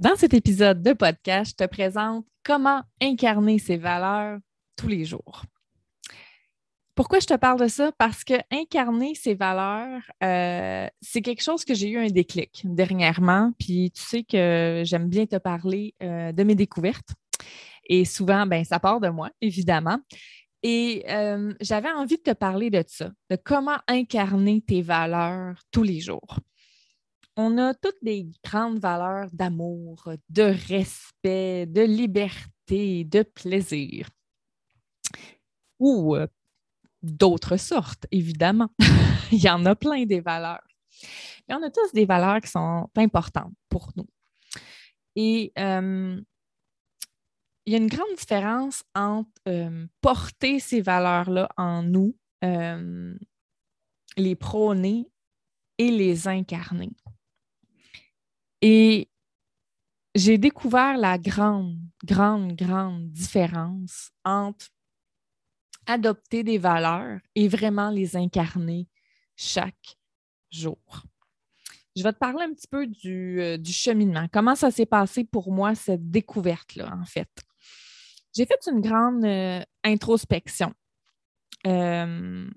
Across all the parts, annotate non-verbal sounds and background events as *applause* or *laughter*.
Dans cet épisode de podcast, je te présente comment incarner ses valeurs tous les jours. Pourquoi je te parle de ça? Parce que incarner ses valeurs, euh, c'est quelque chose que j'ai eu un déclic dernièrement. Puis tu sais que j'aime bien te parler euh, de mes découvertes. Et souvent, ben, ça part de moi, évidemment. Et euh, j'avais envie de te parler de ça, de comment incarner tes valeurs tous les jours on a toutes des grandes valeurs d'amour, de respect, de liberté, de plaisir. Ou euh, d'autres sortes, évidemment. *laughs* Il y en a plein des valeurs. Mais on a tous des valeurs qui sont importantes pour nous. Et euh, il y a une grande différence entre euh, porter ces valeurs-là en nous, les prôner et les incarner. Et j'ai découvert la grande, grande, grande différence entre adopter des valeurs et vraiment les incarner chaque jour. Je vais te parler un petit peu du, euh, cheminement. Comment ça s'est passé pour moi, cette découverte-là, en fait? J'ai fait une grande euh, introspection euh,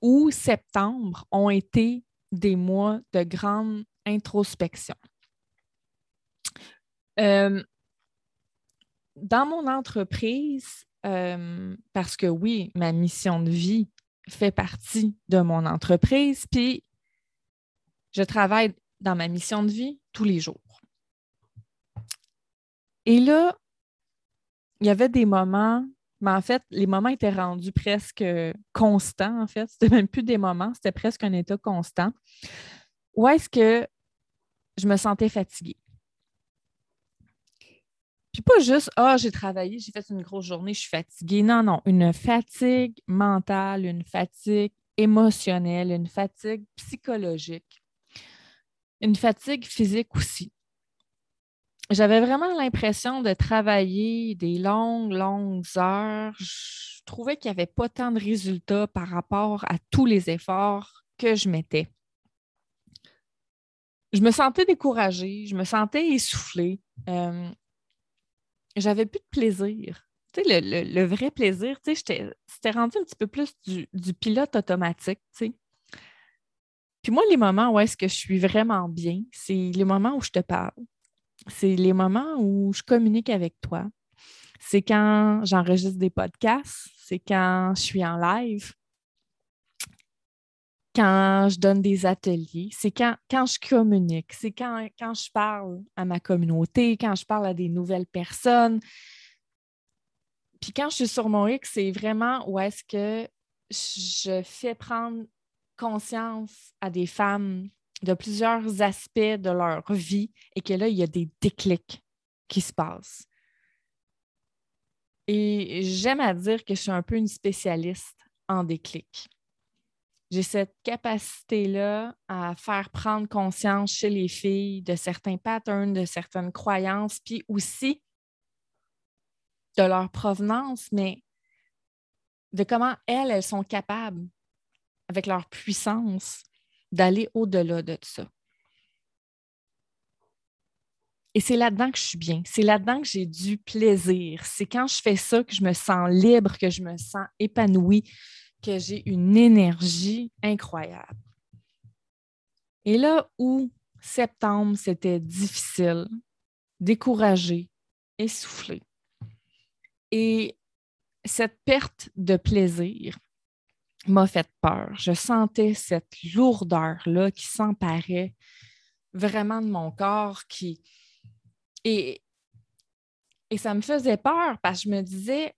où septembre ont été des mois de grande introspection. Euh, dans mon entreprise, euh, parce que oui, ma mission de vie fait partie de mon entreprise, puis je travaille dans ma mission de vie tous les jours. Et là, il y avait des moments, mais en fait, les moments étaient rendus presque constants, en fait. C'était même plus des moments, c'était presque un état constant. Où est-ce que je me sentais fatiguée? Puis pas juste, ah, j'ai travaillé, j'ai fait une grosse journée, je suis fatiguée. Non, non, une fatigue mentale, une fatigue émotionnelle, une fatigue psychologique, une fatigue physique aussi. J'avais vraiment l'impression de travailler des longues, longues heures. Je trouvais qu'il n'y avait pas tant de résultats par rapport à tous les efforts que je mettais. Je me sentais découragée, je me sentais essoufflée. Euh, j'avais plus de plaisir. Tu sais, le, le, vrai plaisir, tu sais, c'était rendu un petit peu plus du, pilote automatique, tu sais. Puis moi, les moments où est-ce que je suis vraiment bien, c'est les moments où je te parle. C'est les moments où je communique avec toi. C'est quand j'enregistre des podcasts, c'est quand je suis en live, quand je donne des ateliers, c'est quand, je communique, c'est quand, quand je parle à ma communauté, quand je parle à des nouvelles personnes. Puis quand je suis sur mon X, c'est vraiment où est-ce que je fais prendre conscience à des femmes de plusieurs aspects de leur vie et que là, il y a des déclics qui se passent. Et j'aime à dire que je suis un peu une spécialiste en déclics j'ai cette capacité-là à faire prendre conscience chez les filles de certains patterns, de certaines croyances, puis aussi de leur provenance, mais de comment elles, elles sont capables, avec leur puissance, d'aller au-delà de ça. Et c'est là-dedans que je suis bien. C'est là-dedans que j'ai du plaisir. C'est quand je fais ça que je me sens libre, que je me sens épanouie, que j'ai une énergie incroyable. Et là où septembre, c'était difficile, découragé, essoufflé. Et cette perte de plaisir m'a fait peur. Je sentais cette lourdeur-là qui s'emparait vraiment de mon corps qui. Et, et ça me faisait peur parce que je me disais,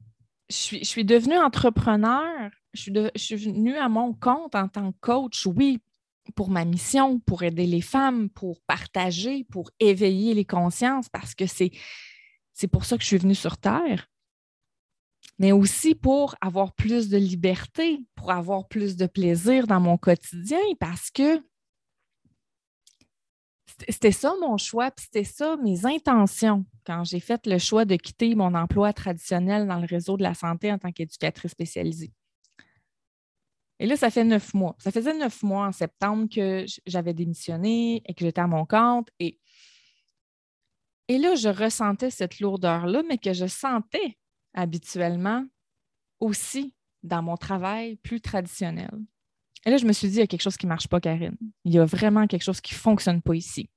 je suis, je suis devenue entrepreneur je suis, venue à mon compte en tant que coach, oui, pour ma mission, pour aider les femmes, pour partager, pour éveiller les consciences, parce que c'est, c'est pour ça que je suis venue sur Terre, mais aussi pour avoir plus de liberté, pour avoir plus de plaisir dans mon quotidien, parce que c'était ça mon choix, puis c'était ça mes intentions quand j'ai fait le choix de quitter mon emploi traditionnel dans le réseau de la santé en tant qu'éducatrice spécialisée. Et là, ça fait neuf mois. Ça faisait neuf mois en septembre que j'avais démissionné et que j'étais à mon compte. Et là, je ressentais cette lourdeur-là, mais que je sentais habituellement aussi dans mon travail plus traditionnel. Et là, je me suis dit, il y a quelque chose qui ne marche pas, Karine. Il y a vraiment quelque chose qui ne fonctionne pas ici.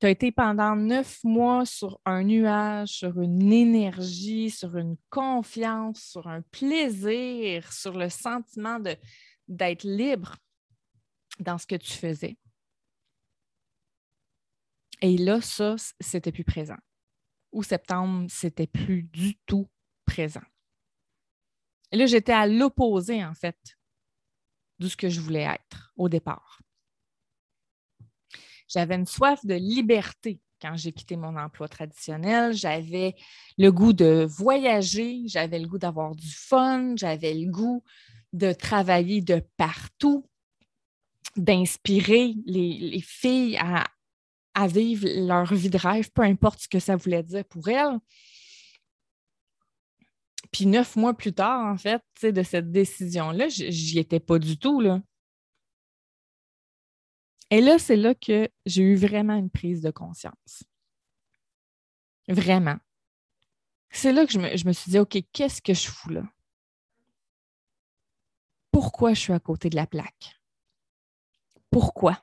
Tu as été pendant neuf mois sur un nuage, sur une énergie, sur une confiance, sur un plaisir, sur le sentiment d'être libre dans ce que tu faisais. Et là, ça, c'était plus présent. Ou septembre, c'était plus du tout présent. Et là, j'étais à l'opposé, en fait, de ce que je voulais être au départ. J'avais une soif de liberté quand j'ai quitté mon emploi traditionnel. J'avais le goût de voyager, j'avais le goût d'avoir du fun, j'avais le goût de travailler de partout, d'inspirer les, filles à, à, vivre leur vie de rêve, peu importe ce que ça voulait dire pour elles. Puis neuf mois plus tard, en fait, de cette décision-là, j'y étais pas du tout. Là. Et là, c'est là que j'ai eu vraiment une prise de conscience. Vraiment. C'est là que je me, je me suis dit, OK, qu'est-ce que je fous là? Pourquoi je suis à côté de la plaque? Pourquoi?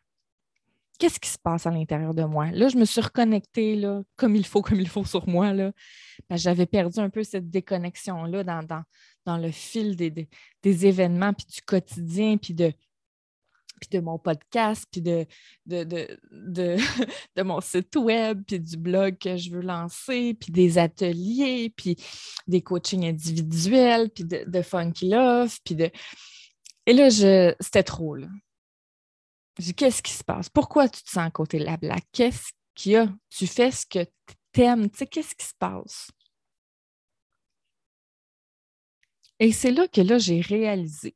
qu'est-ce qui se passe à l'intérieur de moi? Là, je me suis reconnectée là, comme il faut, comme il faut sur moi. Ben, j'avais perdu un peu cette déconnexion-là dans, dans, le fil des, événements, puis du quotidien, puis de, puis de mon podcast, puis de, de, *laughs* de, mon site web, puis du blog que je veux lancer, puis des ateliers, puis des coachings individuels, puis de, de Funky Love, puis de... Et là, je... c'était trop, là. Qu'est-ce qui se passe? Pourquoi tu te sens à côté de la blague? Qu'est-ce qu'il y a? Tu fais ce que tu aimes. Tu sais, qu'est-ce qui se passe? Et c'est là que là, j'ai réalisé.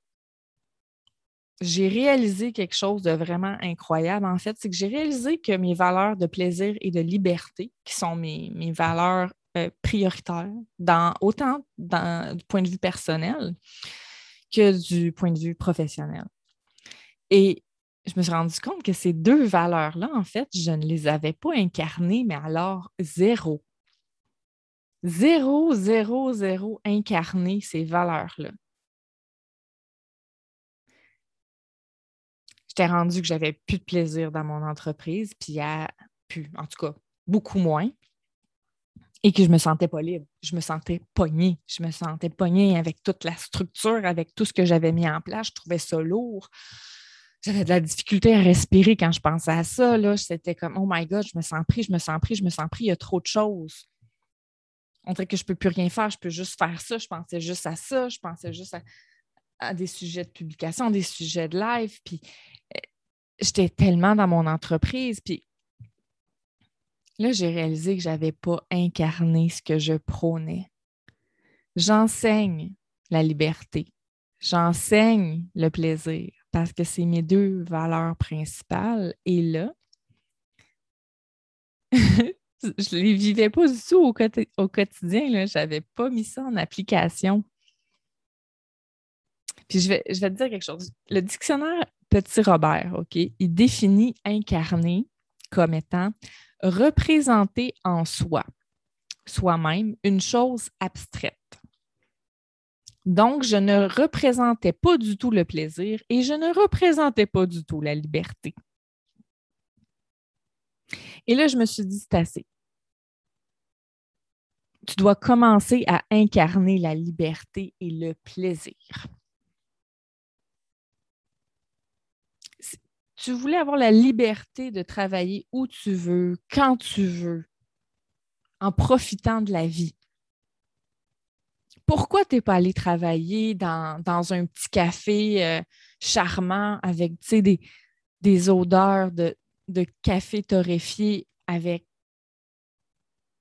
J'ai réalisé quelque chose de vraiment incroyable, en fait. C'est que j'ai réalisé que mes valeurs de plaisir et de liberté, qui sont mes, mes valeurs euh, prioritaires, dans, autant du point de vue personnel que du point de vue professionnel. Et je me suis rendu compte que ces deux valeurs-là, en fait, je ne les avais pas incarnées, mais alors zéro. Zéro, zéro, zéro incarné ces valeurs-là. J'étais rendu que j'avais plus de plaisir dans mon entreprise, puis a plus, en tout cas, beaucoup moins, et que je me sentais pas libre. Je me sentais pognée. Je me sentais pognée avec toute la structure, avec tout ce que j'avais mis en place. Je trouvais ça lourd j'avais de la difficulté à respirer quand je pensais à ça. Là. C'était comme, oh my God, je me sens pris, je me sens pris, je me sens pris, il y a trop de choses. On dirait que je ne peux plus rien faire, je peux juste faire ça. Je pensais juste à ça, je pensais juste à, des sujets de publication, des sujets de live. Puis euh, j'étais tellement dans mon entreprise. Puis là, j'ai réalisé que je n'avais pas incarné ce que je prônais. J'enseigne la liberté. J'enseigne le plaisir parce que c'est mes deux valeurs principales. Et là, *laughs* je ne les vivais pas du tout au, au quotidien. Je n'avais pas mis ça en application. Puis je vais, te dire quelque chose. Le dictionnaire Petit Robert, OK, il définit incarner comme étant représenter en soi, soi-même, une chose abstraite. Donc, je ne représentais pas du tout le plaisir et je ne représentais pas du tout la liberté. Et là, je me suis dit, c'est assez. Tu dois commencer à incarner la liberté et le plaisir. Tu voulais avoir la liberté de travailler où tu veux, quand tu veux, en profitant de la vie pourquoi tu n'es pas allé travailler dans, un petit café euh, charmant avec des, des odeurs de, café torréfié avec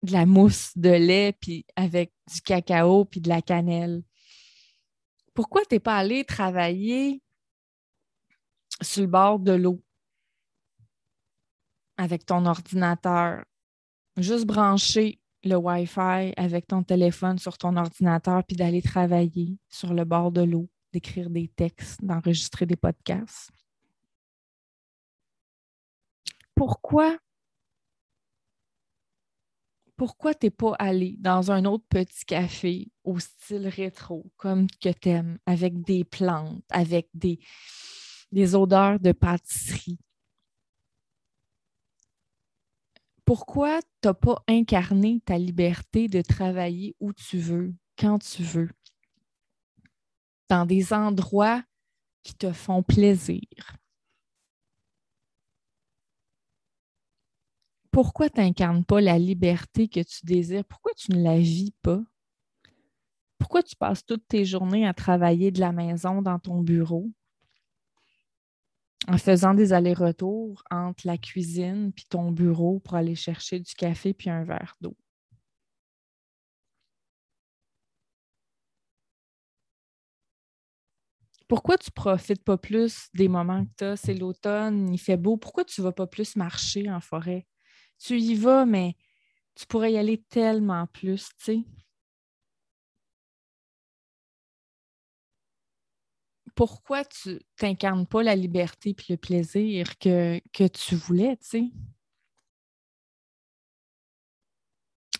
de la mousse de lait, puis avec du cacao, puis de la cannelle? Pourquoi tu n'es pas allé travailler sur le bord de l'eau avec ton ordinateur, juste branché le Wi-Fi avec ton téléphone sur ton ordinateur, puis d'aller travailler sur le bord de l'eau, d'écrire des textes, d'enregistrer des podcasts. Pourquoi pourquoi tu n'es pas allé dans un autre petit café au style rétro, comme que tu aimes, avec des plantes, avec des, des odeurs de pâtisserie? Pourquoi tu n'as pas incarné ta liberté de travailler où tu veux, quand tu veux, dans des endroits qui te font plaisir? pourquoi tu n'incarnes pas la liberté que tu désires? Pourquoi tu ne la vis pas? Pourquoi tu passes toutes tes journées à travailler de la maison dans ton bureau? En faisant des allers-retours entre la cuisine puis ton bureau pour aller chercher du café puis un verre d'eau? Pourquoi tu profites pas plus des moments que tu as? C'est l'automne, il fait beau. Pourquoi tu vas pas plus marcher en forêt? tu y vas, mais tu pourrais y aller tellement plus, tu sais. Pourquoi tu n'incarnes pas la liberté et le plaisir que, que tu voulais, tu sais?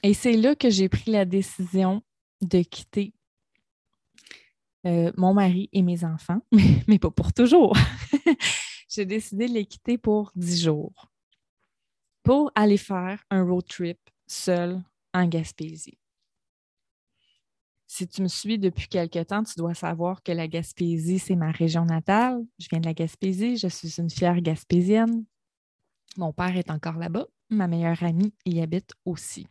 Et c'est là que j'ai pris la décision de quitter euh, mon mari et mes enfants, *laughs* mais pas pour toujours. *laughs* j'ai décidé de les quitter pour dix jours pour aller faire un road trip seul en Gaspésie. Si tu me suis depuis quelque temps, tu dois savoir que la Gaspésie, c'est ma région natale. Je viens de la Gaspésie, je suis une fière gaspésienne. Mon père est encore là-bas. Ma meilleure amie y habite aussi.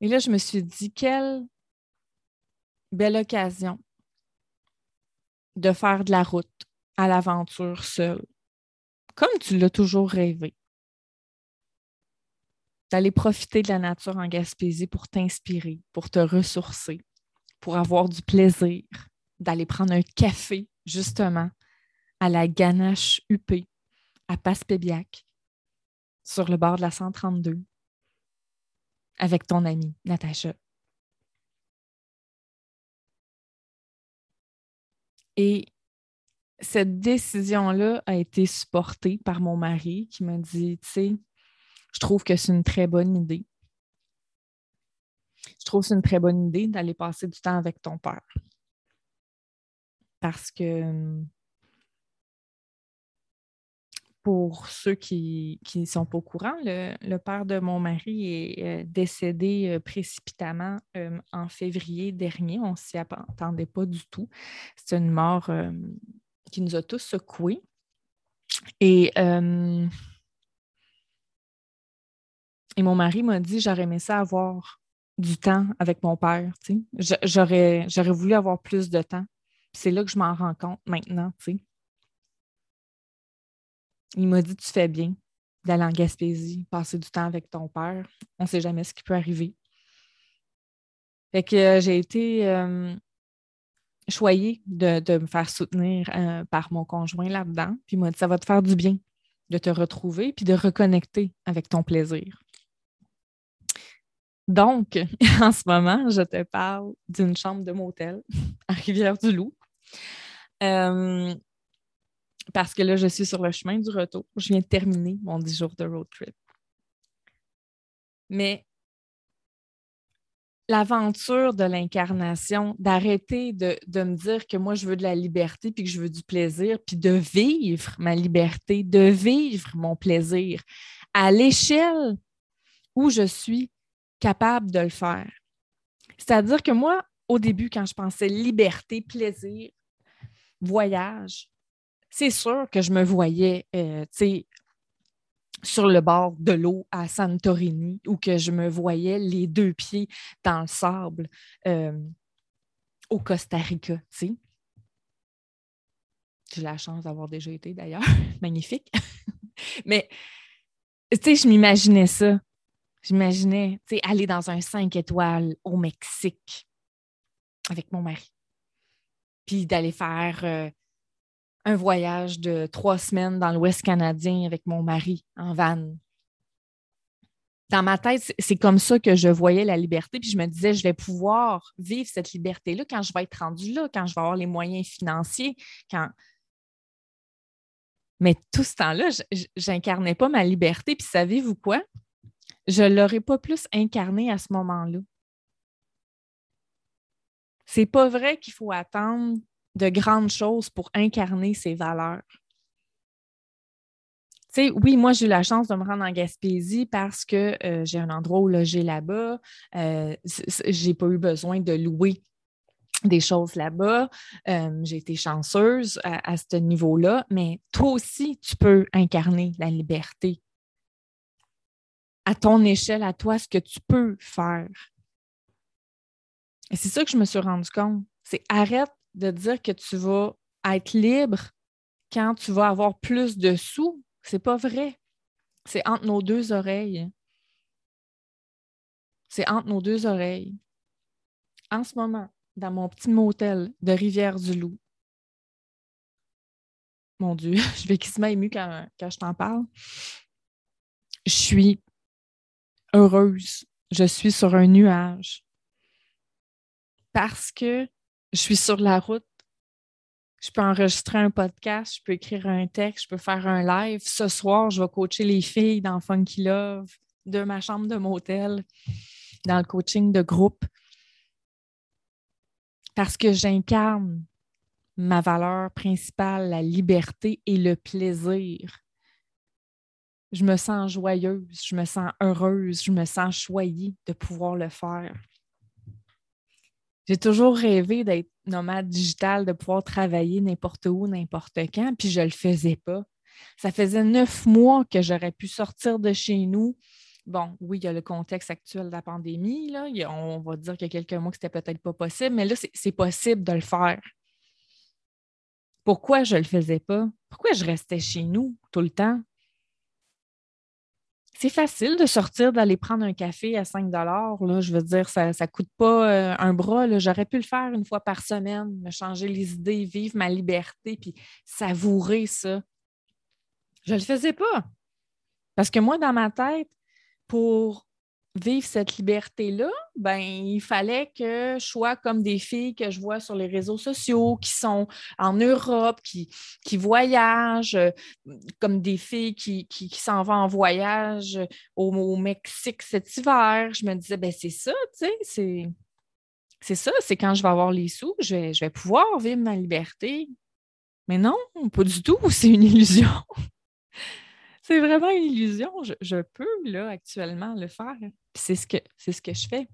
Et là, je me suis dit, quelle belle occasion de faire de la route à l'aventure seule, comme tu l'as toujours rêvé d'aller profiter de la nature en Gaspésie pour t'inspirer, pour te ressourcer, pour avoir du plaisir, d'aller prendre un café, justement, à la Ganache UP, à Passepébiac, sur le bord de la 132, avec ton amie Natacha. Et cette décision-là a été supportée par mon mari qui m'a dit, tu sais, je trouve que c'est une très bonne idée. Je trouve que c'est une très bonne idée d'aller passer du temps avec ton père. Parce que pour ceux qui ne sont pas au courant, le, père de mon mari est euh, décédé euh, précipitamment euh, en février dernier. On ne s'y attendait pas du tout. C'est une mort qui nous a tous secoués. Et et mon mari m'a dit j'aurais aimé ça avoir du temps avec mon père. J'aurais, j'aurais voulu avoir plus de temps. C'est là que je m'en rends compte maintenant. Il m'a dit Tu fais bien d'aller en Gaspésie, passer du temps avec ton père. On ne sait jamais ce qui peut arriver. Fait que euh, j'ai été euh, choyée de, me faire soutenir euh, par mon conjoint là-dedans. Puis il m'a dit Ça va te faire du bien de te retrouver puis de reconnecter avec ton plaisir. Donc, *laughs* en ce moment, je te parle d'une chambre de motel à Rivière-du-Loup. Euh, parce que là, je suis sur le chemin du retour. Je viens de terminer mon 10 jours de road trip. Mais l'aventure de l'incarnation, d'arrêter de, de, me dire que moi, je veux de la liberté, puis que je veux du plaisir, puis de vivre ma liberté, de vivre mon plaisir à l'échelle où je suis capable de le faire. C'est-à-dire que moi, au début, quand je pensais liberté, plaisir, voyage, c'est sûr que je me voyais, euh, sur le bord de l'eau à Santorini ou que je me voyais les deux pieds dans le sable euh, au Costa Rica, tu J'ai la chance d'avoir déjà été d'ailleurs. *laughs* Magnifique. *laughs* Mais, tu sais, je m'imaginais ça. J'imaginais aller dans un 5 étoiles au Mexique avec mon mari. Puis d'aller faire euh, un voyage de trois semaines dans l'Ouest canadien avec mon mari en van. Dans ma tête, c'est comme ça que je voyais la liberté. Puis je me disais, je vais pouvoir vivre cette liberté-là quand je vais être rendue là, quand je vais avoir les moyens financiers, quand. Mais tout ce temps-là, je n'incarnais pas ma liberté. Puis savez-vous quoi? Je ne l'aurais pas plus incarné à ce moment-là. C'est pas vrai qu'il faut attendre de grandes choses pour incarner ses valeurs. Tu sais, oui, moi, j'ai eu la chance de me rendre en Gaspésie parce que euh, j'ai un endroit où loger là-bas. Euh, j'ai pas eu besoin de louer des choses là-bas. Euh, j'ai été chanceuse à, à ce niveau-là, mais toi aussi, tu peux incarner la liberté à ton échelle, à toi, ce que tu peux faire. Et c'est ça que je me suis rendu compte. C'est arrête de dire que tu vas être libre quand tu vas avoir plus de sous. C'est pas vrai. C'est entre nos deux oreilles. C'est entre nos deux oreilles. En ce moment, dans mon petit motel de Rivière-du-Loup, mon Dieu, *laughs* je vais quasiment ému quand, quand je t'en parle. Je suis heureuse. Je suis sur un nuage. Parce que je suis sur la route. Je peux enregistrer un podcast, je peux écrire un texte, je peux faire un live. Ce soir, je vais coacher les filles dans Funky Love de ma chambre de motel, dans le coaching de groupe. Parce que j'incarne ma valeur principale, la liberté et le plaisir je me sens joyeuse, je me sens heureuse, je me sens choyée de pouvoir le faire. J'ai toujours rêvé d'être nomade digital, de pouvoir travailler n'importe où, n'importe quand, puis je ne le faisais pas. Ça faisait neuf mois que j'aurais pu sortir de chez nous. Bon, oui, il y a le contexte actuel de la pandémie. On va dire qu'il y a quelques mois que c'était peut-être pas possible, mais là, c'est possible de le faire. Pourquoi je ne le faisais pas? Pourquoi je restais chez nous tout le temps? C'est facile de sortir, d'aller prendre un café à 5 là, Je veux dire, ça ne coûte pas euh, un bras. J'aurais pu le faire une fois par semaine, me changer les idées, vivre ma liberté, puis savourer ça. Je ne le faisais pas. Parce que moi, dans ma tête, pour vivre cette liberté-là, ben, il fallait que je sois comme des filles que je vois sur les réseaux sociaux, qui sont en Europe, qui, qui voyagent, euh, comme des filles qui, qui, s'en vont en voyage au, Mexique cet hiver. Je me disais, ben, c'est ça, tu sais, c'est. C'est ça, c'est quand je vais avoir les sous, je vais, je vais pouvoir vivre ma liberté. Mais non, pas du tout, *laughs* c'est une illusion. C'est vraiment une illusion. Je, peux, là, actuellement, le faire. c'est ce que c'est ce que je fais.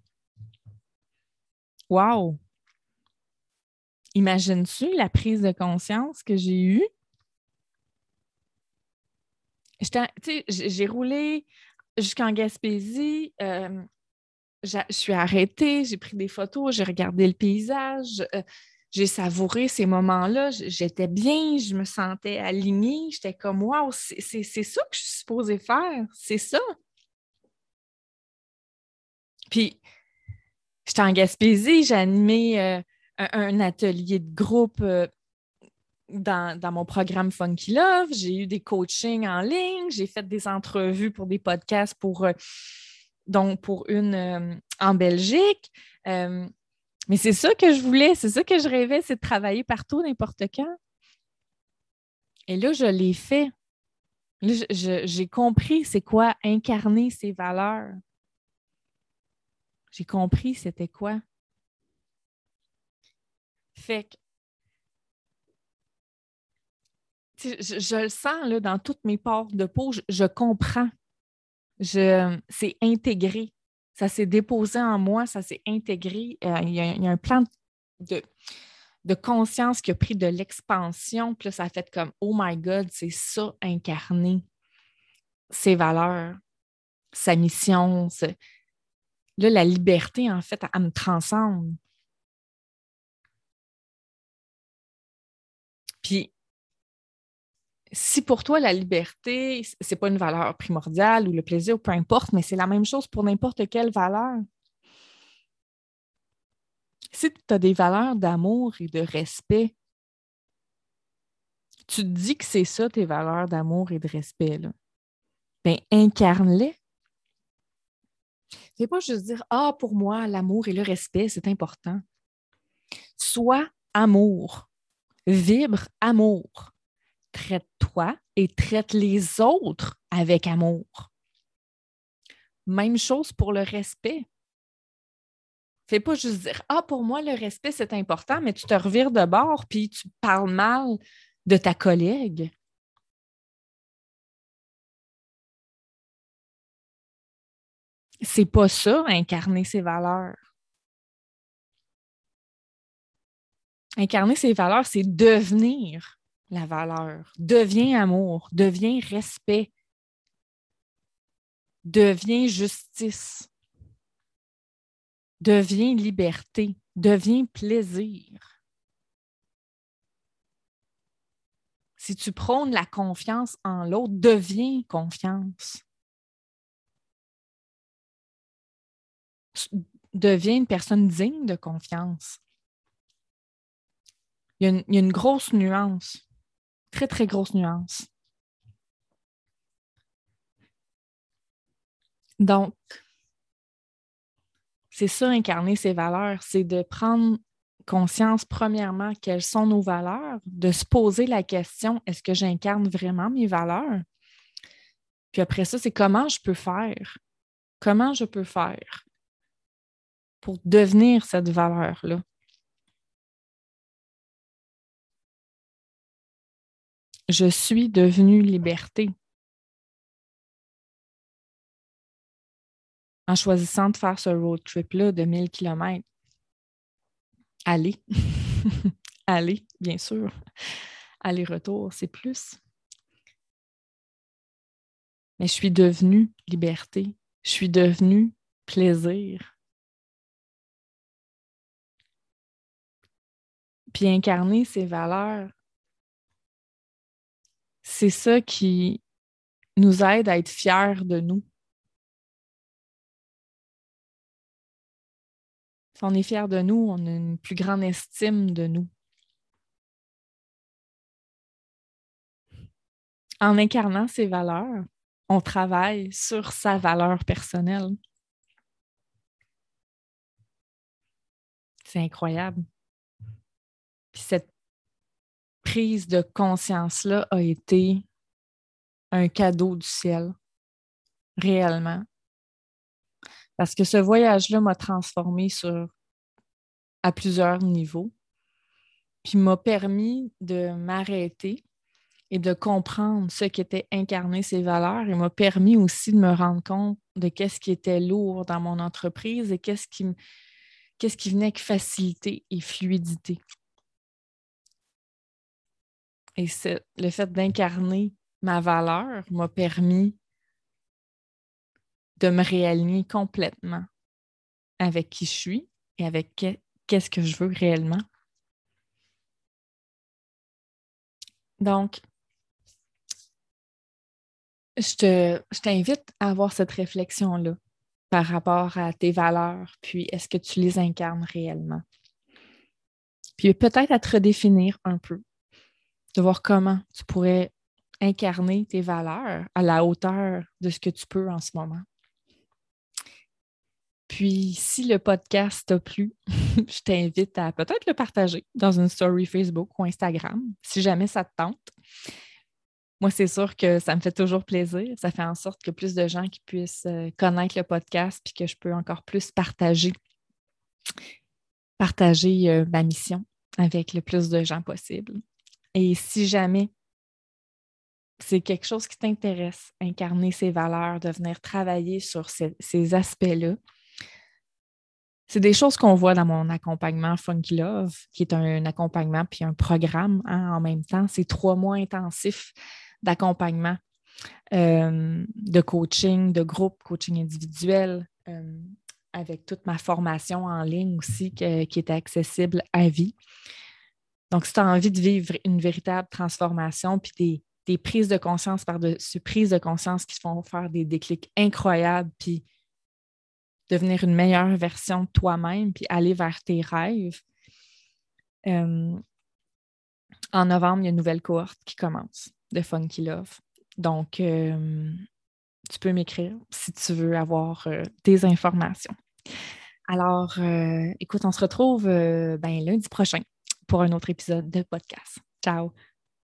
Wow! Imagines-tu la prise de conscience que j'ai eue? J'ai roulé jusqu'en Gaspésie. Euh, je suis arrêtée, j'ai pris des photos, j'ai regardé le paysage. Euh, j'ai savouré ces moments-là. J'étais bien, je me sentais alignée. J'étais comme, wow, c'est ça que je suis supposée faire. C'est ça. Puis, j'étais en Gaspésie, j'ai animé euh, un, atelier de groupe euh, dans, mon programme Funky Love. J'ai eu des coachings en ligne. J'ai fait des entrevues pour des podcasts pour, euh, donc pour une en Belgique. Mais c'est ça que je voulais, c'est ça que je rêvais, c'est de travailler partout, n'importe quand. Et là, je l'ai fait. j'ai compris c'est quoi incarner ses valeurs. J'ai compris c'était quoi. Fait que je, le sens là, dans toutes mes parts de peau, je, je comprends. c'est intégré ça s'est déposé en moi, ça s'est intégré. Euh, il, y a, un plan de, de conscience qui a pris de l'expansion. Puis là, ça a fait comme Oh my God, c'est ça incarné. Ses valeurs, sa mission. Là, la liberté, en fait, elle me transcende. Puis si pour toi, la liberté, ce n'est pas une valeur primordiale ou le plaisir, peu importe, mais c'est la même chose pour n'importe quelle valeur. Si tu as des valeurs d'amour et de respect, tu te dis que c'est ça tes valeurs d'amour et de respect, là. Ben, incarne-les. C'est pas juste dire Ah, pour moi, l'amour et le respect, c'est important. Sois amour. Vibre amour traite-toi et traite les autres avec amour. Même chose pour le respect. Fais pas juste dire Ah, pour moi, le respect, c'est important, mais tu te revires de bord puis tu parles mal de ta collègue. C'est pas ça, incarner ses valeurs. Incarner ses valeurs, c'est devenir la valeur. Deviens amour, deviens respect, deviens justice, deviens liberté, deviens plaisir. Si tu prônes la confiance en l'autre, deviens confiance. Deviens une personne digne de confiance. Il y, a une, il y a une grosse nuance, très, très grosse nuance. Donc, c'est ça, incarner ses valeurs, c'est de prendre conscience, premièrement, quelles sont nos valeurs, de se poser la question, est-ce que j'incarne vraiment mes valeurs? Puis après ça, c'est comment je peux faire? Comment je peux faire pour devenir cette valeur-là? Je suis devenue liberté. En choisissant de faire ce road trip-là de 1000 km. Aller. *laughs* Aller, bien sûr. Aller-retour, c'est plus. Mais je suis devenue liberté. Je suis devenue plaisir. Puis incarner ces valeurs, c'est ça qui nous aide à être fiers de nous. Si on est fier de nous, on a une plus grande estime de nous. En incarnant ces valeurs, on travaille sur sa valeur personnelle. C'est incroyable. Puis cette prise de conscience-là a été un cadeau du ciel, réellement. Parce que ce voyage-là m'a transformé sur, à plusieurs niveaux, puis m'a permis de m'arrêter et de comprendre ce qu'était incarner ces valeurs et m'a permis aussi de me rendre compte de qu'est-ce qui était lourd dans mon entreprise et qu'est-ce qui, qu'est-ce qui venait avec facilité et fluidité. Et le fait d'incarner ma valeur m'a permis de me réaligner complètement avec qui je suis et avec qu'est-ce que je veux réellement. Donc, je t'invite à avoir cette réflexion-là par rapport à tes valeurs, puis est-ce que tu les incarnes réellement? Puis peut-être à te redéfinir un peu, de voir comment tu pourrais incarner tes valeurs à la hauteur de ce que tu peux en ce moment. Puis, si le podcast t'a plu, *laughs* je t'invite à peut-être le partager dans une story Facebook ou Instagram, si jamais ça te tente. Moi, c'est sûr que ça me fait toujours plaisir. Ça fait en sorte que plus de gens qui puissent euh, connaître le podcast puis que je peux encore plus partager, partager euh, ma mission avec le plus de gens possible. Et si jamais c'est quelque chose qui t'intéresse, incarner ces valeurs, de venir travailler sur ces aspects-là, c'est des choses qu'on voit dans mon accompagnement Funky Love, qui est un, accompagnement puis un programme hein, en même temps. C'est trois mois intensifs d'accompagnement, euh, de coaching, de groupe, coaching individuel, euh, avec toute ma formation en ligne aussi qui est accessible à vie. Donc, si tu as envie de vivre une véritable transformation, puis des, des prises de conscience par-dessus prises de conscience qui font faire des déclics incroyables, puis devenir une meilleure version de toi-même, puis aller vers tes rêves. Euh, en novembre, il y a une nouvelle cohorte qui commence de Funky Love. Donc, euh, tu peux m'écrire si tu veux avoir euh, des informations. Alors, écoute, on se retrouve ben, lundi prochain pour un autre épisode de podcast. Ciao!